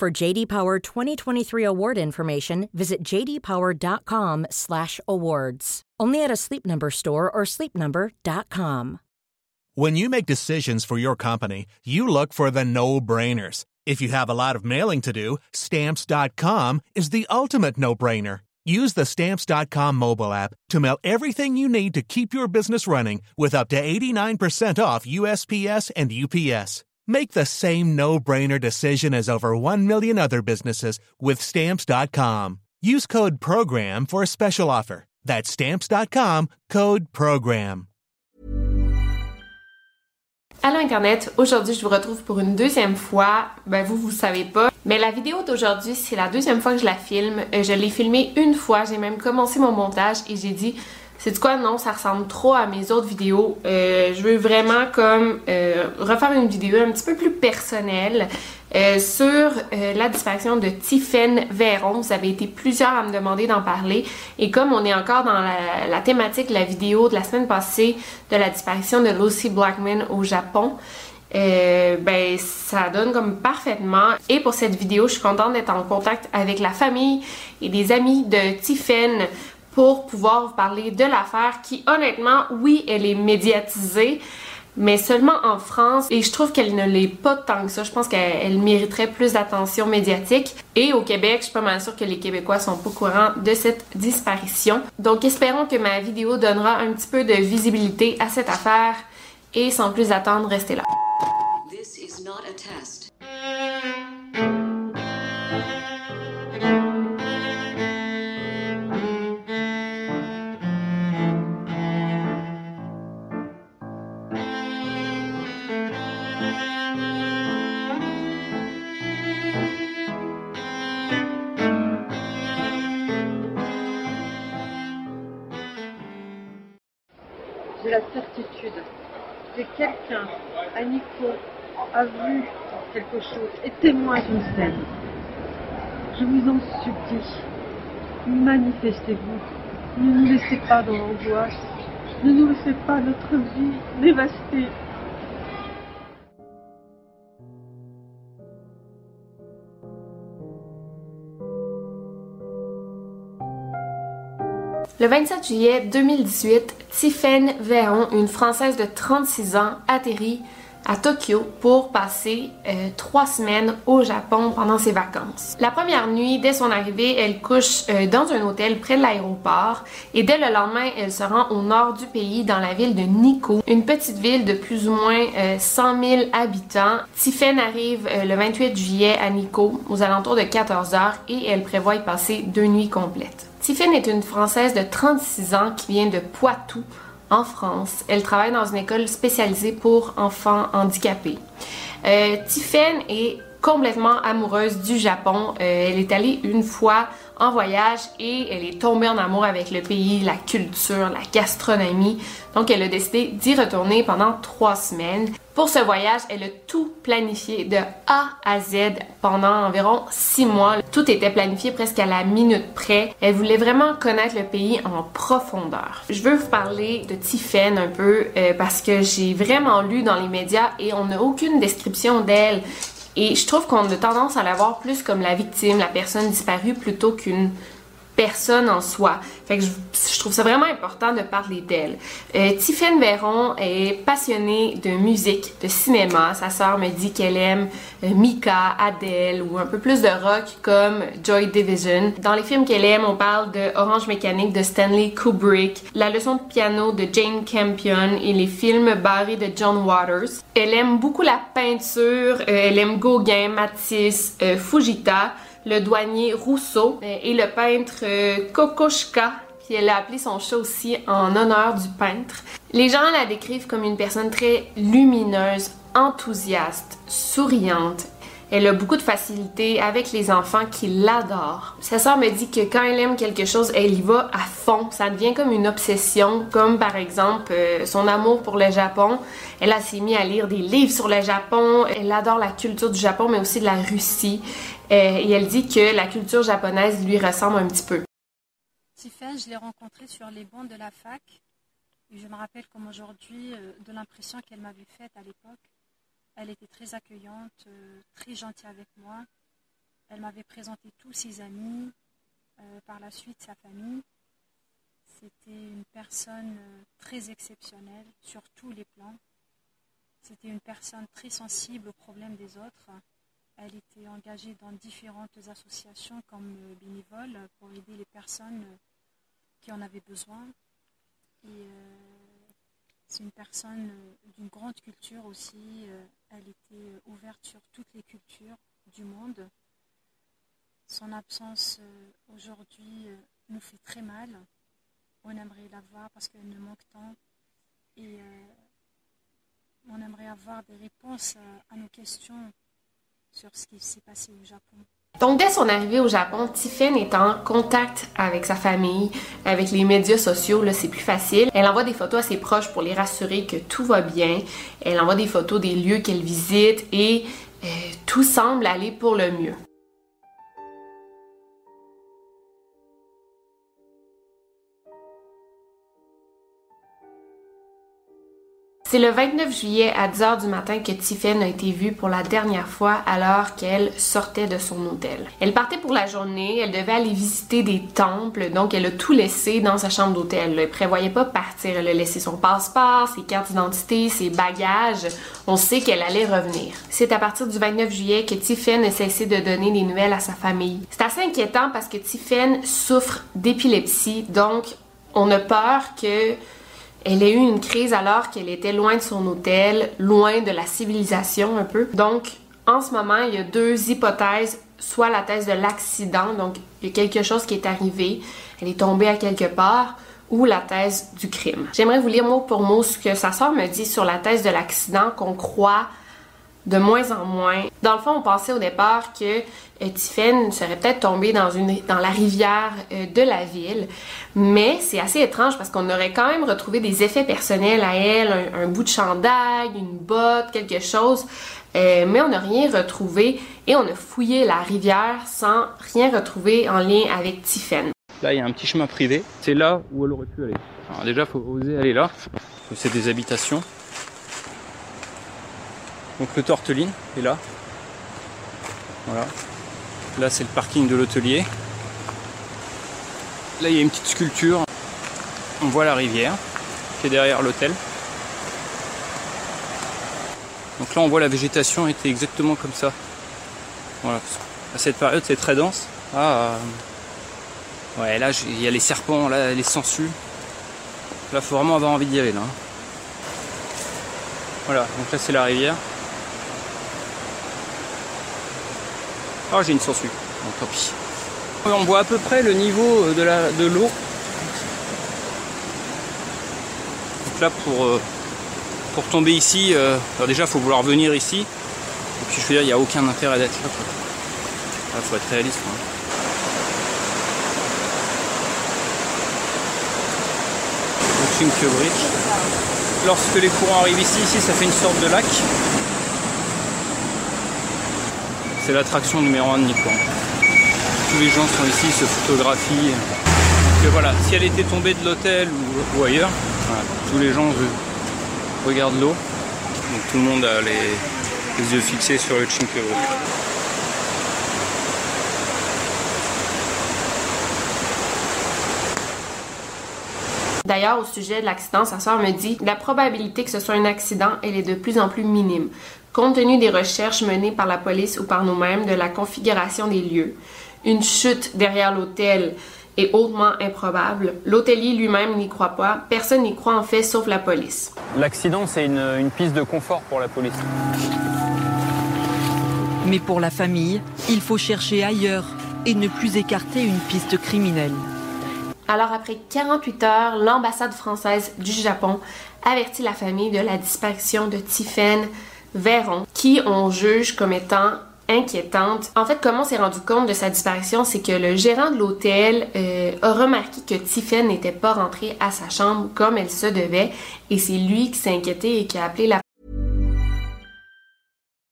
For JD Power 2023 award information, visit jdpower.com/awards. Only at a Sleep Number store or sleepnumber.com. When you make decisions for your company, you look for the no-brainers. If you have a lot of mailing to do, stamps.com is the ultimate no-brainer. Use the stamps.com mobile app to mail everything you need to keep your business running with up to 89% off USPS and UPS. Make the same no-brainer decision as over 1 million other businesses with stamps.com. Use code program for a special offer. That's stamps.com, code program. Allô Internet, aujourd'hui je vous retrouve pour une deuxième fois. Ben vous, vous savez pas. Mais la vidéo d'aujourd'hui, c'est la deuxième fois que je la filme. Euh, Je l'ai filmée une fois, j'ai même commencé mon montage et j'ai dit c'est quoi? Non ça ressemble trop à mes autres vidéos. Euh, je veux vraiment comme euh, refaire une vidéo un petit peu plus personnelle euh, sur euh, la disparition de Tiphaine Véron. Vous avez été plusieurs à me demander d'en parler. Et comme on est encore dans la, thématique de la vidéo de la semaine passée de la disparition de Lucy Blackman au Japon euh, ben ça donne comme parfaitement. Et pour cette vidéo, je suis contente d'être en contact avec la famille et des amis de Tiphaine pour pouvoir vous parler de l'affaire qui, honnêtement, oui, elle est médiatisée, mais seulement en France. Et je trouve qu'elle ne l'est pas tant que ça. Je pense qu'elle elle mériterait plus d'attention médiatique. Et au Québec, je suis pas mal sûre que les Québécois sont pas au courant de cette disparition. Donc, espérons que ma vidéo donnera un petit peu de visibilité à cette affaire. Et sans plus attendre, restez là. J'ai la certitude que quelqu'un, Nico, a vu quelque chose, est témoin d'une scène. Je vous en supplie, manifestez-vous. Ne nous laissez pas dans l'angoisse. Ne nous laissez pas notre vie dévastée. Le 27 juillet 2018, Tiphaine Véron, une Française de 36 ans, atterrit à Tokyo pour passer euh, trois semaines au Japon pendant ses vacances. La première nuit, dès son arrivée, elle couche euh, dans un hôtel près de l'aéroport et dès le lendemain, elle se rend au nord du pays dans la ville de Nikko, une petite ville de plus ou moins euh, 100 000 habitants. Tiphaine arrive euh, le 28 juillet à Nikko aux alentours de 14 heures et elle prévoit y passer deux nuits complètes. Tiphaine est une Française de 36 ans qui vient de Poitou, en France. Elle travaille dans une école spécialisée pour enfants handicapés. Euh, est complètement amoureuse du Japon. Euh, elle est allée une fois en voyage et elle est tombée en amour avec le pays, la culture, la gastronomie. Donc elle a décidé d'y retourner pendant trois semaines. Pour ce voyage, elle a tout planifié de A à Z pendant environ six mois. Tout était planifié presque à la minute près. Elle voulait vraiment connaître le pays en profondeur. Je veux vous parler de Tiphaine un peu euh, parce que j'ai vraiment lu dans les médias et on n'a aucune description d'elle. Et je trouve qu'on a tendance à la voir plus comme la victime, la personne disparue, plutôt qu'une personne en soi. Fait que je, trouve ça vraiment important de parler d'elle. Euh, Véron est passionnée de musique, de cinéma. Sa sœur me dit qu'elle aime euh, Mika, Adele ou un peu plus de rock comme Joy Division. Dans les films qu'elle aime, on parle de Orange Mécanique de Stanley Kubrick, La leçon de piano de Jane Campion et les films barrés de John Waters. Elle aime beaucoup la peinture, euh, elle aime Gauguin, Matisse, euh, Fujita le douanier Rousseau euh, et le peintre euh, Kokoschka, puis elle a appelé son chat aussi en honneur du peintre. Les gens la décrivent comme une personne très lumineuse, enthousiaste, souriante. Elle a beaucoup de facilité avec les enfants qui l'adorent. Sa sœur me dit que quand elle aime quelque chose, elle y va à fond. Ça devient comme une obsession, comme par exemple euh, son amour pour le Japon. Elle s'est mise à lire des livres sur le Japon. Elle adore la culture du Japon, mais aussi de la Russie. Euh, et elle dit que la culture japonaise lui ressemble un petit peu. Tiffen, je l'ai rencontrée sur les bancs de la fac. Et je me rappelle comme aujourd'hui euh, de l'impression qu'elle m'avait faite à l'époque. Elle était très accueillante, euh, très gentille avec moi. Elle m'avait présenté tous ses amis, par la suite sa famille. C'était une personne très exceptionnelle sur tous les plans. C'était une personne très sensible aux problèmes des autres. Elle était engagée dans différentes associations comme bénévole pour aider les personnes qui en avaient besoin. Euh, c'est une personne euh, d'une grande culture aussi. Euh, elle était ouverte sur toutes les cultures du monde. Son absence aujourd'hui nous fait très mal. On aimerait la voir parce qu'elle nous manque tant. Et on aimerait avoir des réponses à nos questions sur ce qui s'est passé au Japon. Donc, dès son arrivée au Japon, Tiffen est en contact avec sa famille, avec les médias sociaux, là, c'est plus facile. Elle envoie des photos à ses proches pour les rassurer que tout va bien. Elle envoie des photos des lieux qu'elle visite et euh, tout semble aller pour le mieux. C'est le 29 juillet à 10h du matin que Tiffen a été vue pour la dernière fois alors qu'elle sortait de son hôtel. Elle partait pour la journée, elle devait aller visiter des temples, donc elle a tout laissé dans sa chambre d'hôtel. Elle prévoyait pas partir, elle a laissé son passeport, ses cartes d'identité, ses bagages. On sait qu'elle allait revenir. C'est à partir du 29 juillet que Tiffen a cessé de donner des nouvelles à sa famille. C'est assez inquiétant parce que Tiffen souffre d'épilepsie, donc on a peur que elle a eu une crise alors qu'elle était loin de son hôtel, loin de la civilisation un peu. Donc, en ce moment, il y a deux hypothèses. Soit la thèse de l'accident, donc il y a quelque chose qui est arrivé, elle est tombée à quelque part, ou la thèse du crime. J'aimerais vous lire mot pour mot ce que sa soeur me dit sur la thèse de l'accident qu'on croit de moins en moins. Dans le fond, on pensait au départ que euh, serait peut-être tombée dans la rivière euh, de la ville, mais c'est assez étrange parce qu'on aurait quand même retrouvé des effets personnels à elle, un, bout de chandail, une botte, quelque chose, euh, mais on n'a rien retrouvé et on a fouillé la rivière sans rien retrouver en lien avec Tiffen. Là, il y a un petit chemin privé. C'est là où elle aurait pu aller. Alors déjà, faut oser aller là. C'est des habitations. Donc le torteline est là. Voilà. Là c'est le parking de l'hôtelier. Là il y a une petite sculpture. On voit la rivière qui est derrière l'hôtel. Donc là on voit la végétation était exactement comme ça. Voilà. À cette période c'est très dense. Ah, euh, ouais là il y a les serpents, là les sangsues. Là faut vraiment avoir envie d'y aller là. Voilà, donc là c'est la rivière. Ah, j'ai une sangsue. Bon, tant pis. On voit à peu près le niveau euh, de la de l'eau. Donc là, pour, euh, pour tomber ici, euh, alors déjà, il faut vouloir venir ici. Et puis, je veux dire, il n'y a aucun intérêt d'être là. Il faut être réaliste. Bridge. Lorsque les courants arrivent ici, ici, ça fait une sorte de lac. C'est l'attraction numéro 1 de Nippon. Tous les gens sont ici, se photographient. Donc voilà, si elle était tombée de l'hôtel ou, ailleurs, tous les gens regardent l'eau. Donc tout le monde a les, yeux fixés sur le Chinkero. D'ailleurs, au sujet de l'accident, sa soeur me dit la probabilité que ce soit un accident, elle est de plus en plus minime. Compte tenu des recherches menées par la police ou par nous-mêmes de la configuration des lieux, une chute derrière l'hôtel est hautement improbable. L'hôtelier lui-même n'y croit pas. Personne n'y croit en fait, sauf la police. L'accident, c'est une, une piste de confort pour la police. Mais pour la famille, il faut chercher ailleurs et ne plus écarter une piste criminelle. Alors après 48 heures, l'ambassade française du Japon avertit la famille de la disparition de Tiffen Véron, qui on juge comme étant inquiétante. En fait, comment on s'est rendu compte de sa disparition, c'est que le gérant de l'hôtel euh, a remarqué que Tiffen n'était pas rentrée à sa chambre comme elle se devait, et c'est lui qui s'est inquiété et qui a appelé la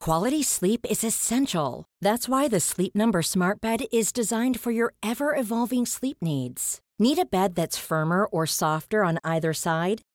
Quality sleep is essential. That's why the Sleep Number Smart Bed is designed for your ever evolving sleep needs. Need a bed that's firmer or softer on either side?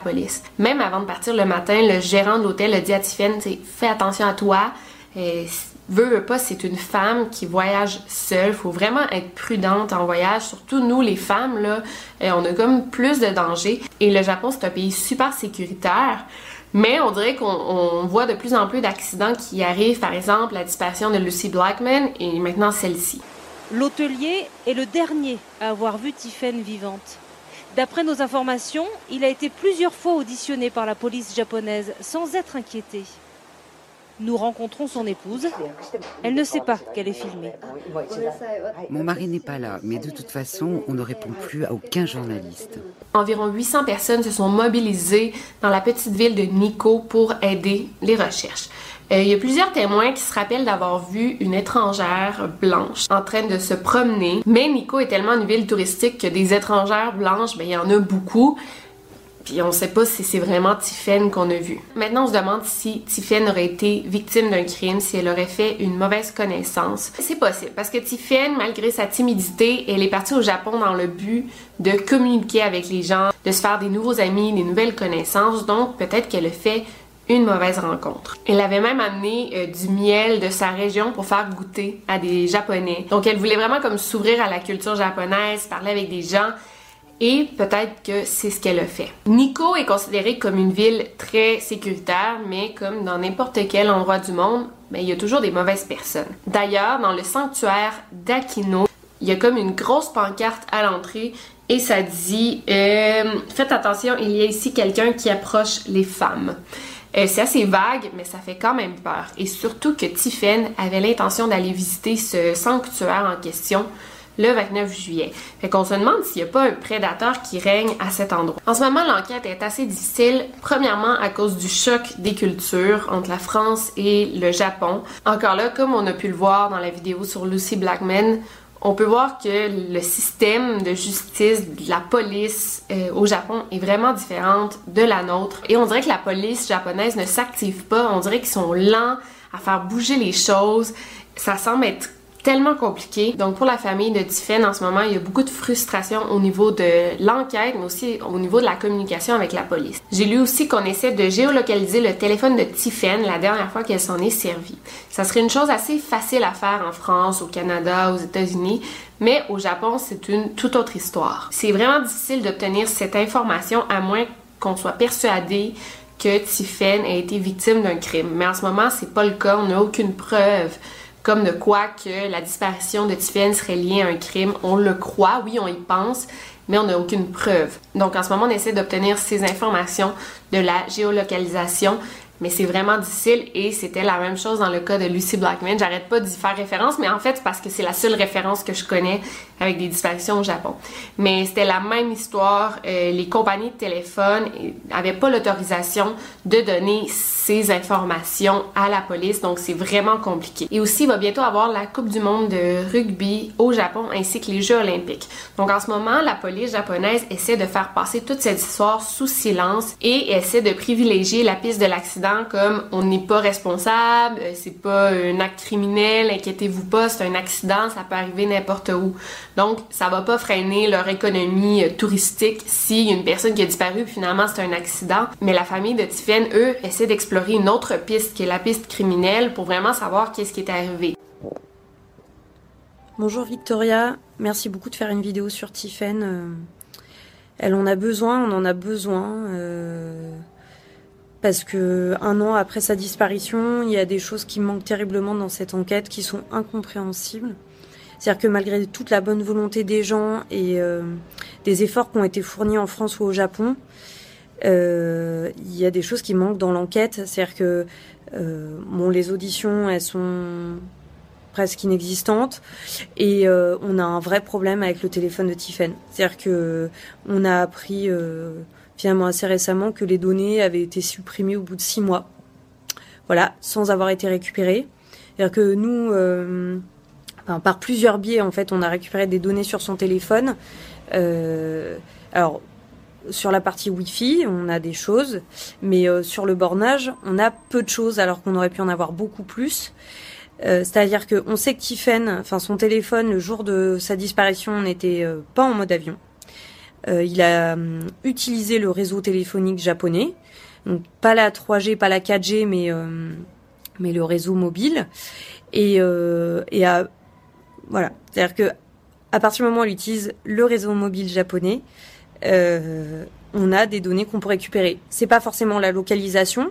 police. Même avant de partir le matin, le gérant de l'hôtel a dit à Tiffen, fais attention à toi. Et veut, veut pas, c'est une femme qui voyage seule. Faut vraiment être prudente en voyage. Surtout nous, les femmes, là, on a comme plus de danger. Et le Japon, c'est un pays super sécuritaire. Mais on dirait qu'on voit de plus en plus d'accidents qui arrivent, par exemple la disparition de Lucy Blackman et maintenant celle-ci. L'hôtelier est le dernier à avoir vu Tiffen vivante. D'après nos informations, il a été plusieurs fois auditionné par la police japonaise sans être inquiété. Nous rencontrons son épouse. Elle ne sait pas qu'elle est filmée. Mon mari n'est pas là, mais de toute façon, on ne répond plus à aucun journaliste. Environ 800 personnes se sont mobilisées dans la petite ville de Nikko pour aider les recherches. Euh, il y a plusieurs témoins qui se rappellent d'avoir vu une étrangère blanche en train de se promener. Mais Nikko est tellement une ville touristique que des étrangères blanches, ben, il y en a beaucoup. Puis on sait pas si c'est vraiment Tiffen qu'on a vu. Maintenant, on se demande si Tiffen aurait été victime d'un crime, si elle aurait fait une mauvaise connaissance. C'est possible, parce que Tiffen, malgré sa timidité, elle est partie au Japon dans le but de communiquer avec les gens, de se faire des nouveaux amis, des nouvelles connaissances. Donc peut-être qu'elle a fait une mauvaise rencontre. Elle avait même amené euh, du miel de sa région pour faire goûter à des Japonais. Donc elle voulait vraiment comme s'ouvrir à la culture japonaise, parler avec des gens et peut-être que c'est ce qu'elle a fait. Nikko est considérée comme une ville très sécuritaire, mais comme dans n'importe quel endroit du monde, ben, il y a toujours des mauvaises personnes. D'ailleurs, dans le sanctuaire d'Akino, il y a comme une grosse pancarte à l'entrée et ça dit euh, Faites attention, il y a ici quelqu'un qui approche les femmes. Euh, c'est assez vague, mais ça fait quand même peur. Et surtout que Tiffen avait l'intention d'aller visiter ce sanctuaire en question le 29 juillet. Fait qu'on se demande s'il n'y a pas un prédateur qui règne à cet endroit. En ce moment, l'enquête est assez difficile, premièrement à cause du choc des cultures entre la France et le Japon. Encore là, comme on a pu le voir dans la vidéo sur Lucy Blackman, on peut voir que le système de justice la police euh, au Japon est vraiment différente de la nôtre. Et on dirait que la police japonaise ne s'active pas. On dirait qu'ils sont lents à faire bouger les choses. Ça semble être tellement compliqué. Donc pour la famille de Tiffen en ce moment, il y a beaucoup de frustration au niveau de l'enquête, mais aussi au niveau de la communication avec la police. J'ai lu aussi qu'on essaie de géolocaliser le téléphone de Tiffen la dernière fois qu'elle s'en est servie. Ça serait une chose assez facile à faire en France, au Canada, aux États-Unis, mais au Japon, c'est une toute autre histoire. C'est vraiment difficile d'obtenir cette information à moins qu'on soit persuadé que Tiffen a été victime d'un crime. Mais en ce moment, c'est pas le cas, on n'a aucune preuve comme de quoi que la disparition de Tiffen serait liée à un crime. On le croit, oui, on y pense, mais on n'a aucune preuve. Donc en ce moment, on essaie d'obtenir ces informations de la géolocalisation mais c'est vraiment difficile et c'était la même chose dans le cas de Lucy Blackman. J'arrête pas d'y faire référence, mais en fait, c'est parce que c'est la seule référence que je connais avec des disparitions au Japon. Mais c'était la même histoire. Euh, les compagnies de téléphone n'avaient pas l'autorisation de donner ces informations à la police, donc c'est vraiment compliqué. Et aussi, il va bientôt avoir la Coupe du monde de rugby au Japon ainsi que les Jeux olympiques. Donc en ce moment, la police japonaise essaie de faire passer toute cette histoire sous silence et essaie de privilégier la piste de l'accident comme on n'est pas responsable, euh, c'est pas un acte criminel, inquiétez-vous pas, c'est un accident, ça peut arriver n'importe où. Donc, ça va pas freiner leur économie euh, touristique si une personne qui a disparu finalement c'est un accident. Mais la famille de Tiffen, eux, essaie d'explorer une autre piste qui est la piste criminelle pour vraiment savoir qu'est-ce qui est arrivé. Bonjour Victoria, merci beaucoup de faire une vidéo sur Tiffen. Euh, elle en a besoin, on en a besoin. Parce que un an après sa disparition, il y a des choses qui manquent terriblement dans cette enquête qui sont incompréhensibles. C'est-à-dire que malgré toute la bonne volonté des gens et euh, des efforts qui ont été fournis en France ou au Japon, euh, il y a des choses qui manquent dans l'enquête. C'est-à-dire que euh, bon, les auditions, elles sont presque inexistantes et euh, on a un vrai problème avec le téléphone de Tiffen. C'est-à-dire que on a appris euh, finalement assez récemment que les données avaient été supprimées au bout de six mois. Voilà, sans avoir été récupérées. C'est-à-dire que nous, euh, par plusieurs biais, en fait, on a récupéré des données sur son téléphone. Euh, alors, sur la partie Wi-Fi, on a des choses, mais euh, sur le bornage, on a peu de choses, alors qu'on aurait pu en avoir beaucoup plus. Euh, C'est-à-dire qu'on sait que Tiffen, enfin son téléphone, le jour de sa disparition, n'était euh, pas en mode avion. Euh, il a hum, utilisé le réseau téléphonique japonais, donc pas la 3G, pas la 4G, mais euh, mais le réseau mobile. Et, euh, et à, voilà, c'est-à-dire que à partir du moment où il utilise le réseau mobile japonais, euh, on a des données qu'on peut récupérer. C'est pas forcément la localisation,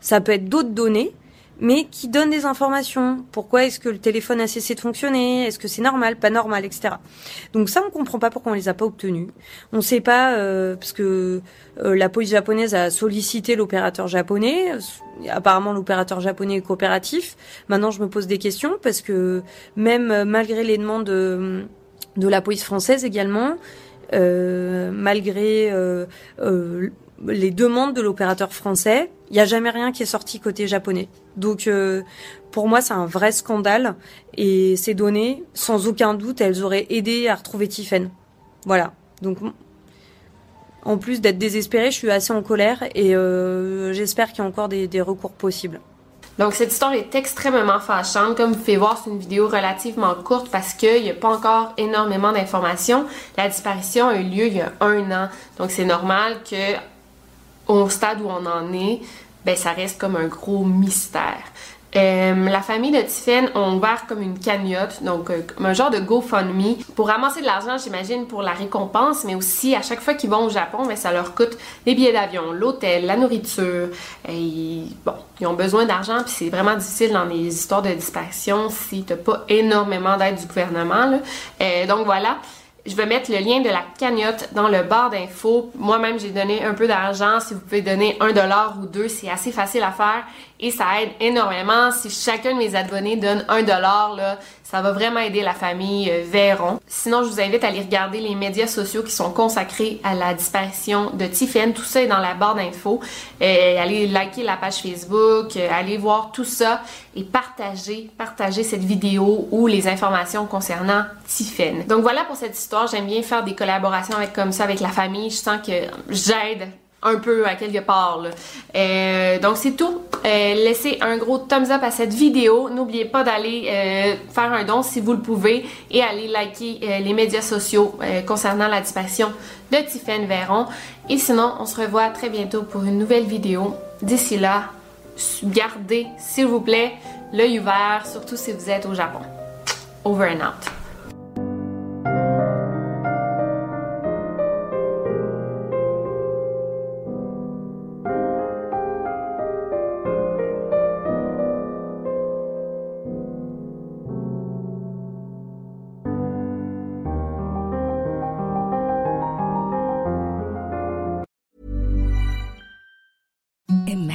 ça peut être d'autres données, mais qui donnent des informations. Pourquoi est-ce que le téléphone a cessé de fonctionner? Est-ce que c'est normal, pas normal, etc. Donc ça, on comprend pas pourquoi on les a pas obtenus. On sait pas euh, parce que euh, la police japonaise a sollicité l'opérateur japonais. Apparemment, l'opérateur japonais est coopératif. Maintenant, je me pose des questions parce que même euh, malgré les demandes de, de la police française également, euh, malgré euh, euh, les demandes de l'opérateur français, il n'y a jamais rien qui est sorti côté japonais. Donc euh, pour moi, c'est un vrai scandale et ces données, sans aucun doute, elles auraient aidé à retrouver Tiffen. Voilà. Donc en plus d'être désespérée, je suis assez en colère et euh, j'espère qu'il y a encore des, des recours possibles. Donc cette histoire est extrêmement fâchante. Comme vous pouvez voir, c'est une vidéo relativement courte parce qu'il n'y a pas encore énormément d'informations. La disparition a eu lieu il y a un an. Donc c'est normal que au stade où on en est, ben ça reste comme un gros mystère. Euh, la famille de Tiffen ont ouvert comme une cagnotte, donc euh, un genre de GoFundMe pour ramasser de l'argent, j'imagine, pour la récompense, mais aussi à chaque fois qu'ils vont au Japon, ben, ça leur coûte les billets d'avion, l'hôtel, la nourriture. Bon, ils ont besoin d'argent, puis c'est vraiment difficile dans les histoires de disparition si t'as pas énormément d'aide du gouvernement. Euh, donc voilà. Je vais mettre le lien de la cagnotte dans le bar d'infos. Moi-même, j'ai donné un peu d'argent. Si vous pouvez donner un dollar ou deux, c'est assez facile à faire et ça aide énormément. Si chacun de mes abonnés donne un dollar, ça va vraiment aider la famille euh, Véron. Sinon, je vous invite à aller regarder les médias sociaux qui sont consacrés à la disparition de Tiffen. Tout ça est dans la barre d'infos. Euh, allez liker la page Facebook, euh, allez voir tout ça et partager, partager cette vidéo ou les informations concernant Tiffen. Donc voilà pour cette histoire. J'aime bien faire des collaborations avec comme ça avec la famille. Je sens que j'aide un peu à quelque part. Euh, donc c'est tout. Euh, laissez un gros thumbs up à cette vidéo. N'oubliez pas d'aller euh, faire un don si vous le pouvez et aller liker les médias sociaux concernant la disparition de Tiffen Véron. Et sinon, on se revoit très bientôt pour une nouvelle vidéo. D'ici là, gardez, s'il vous plaît, l'œil ouvert, surtout si vous êtes au Japon. Over and out.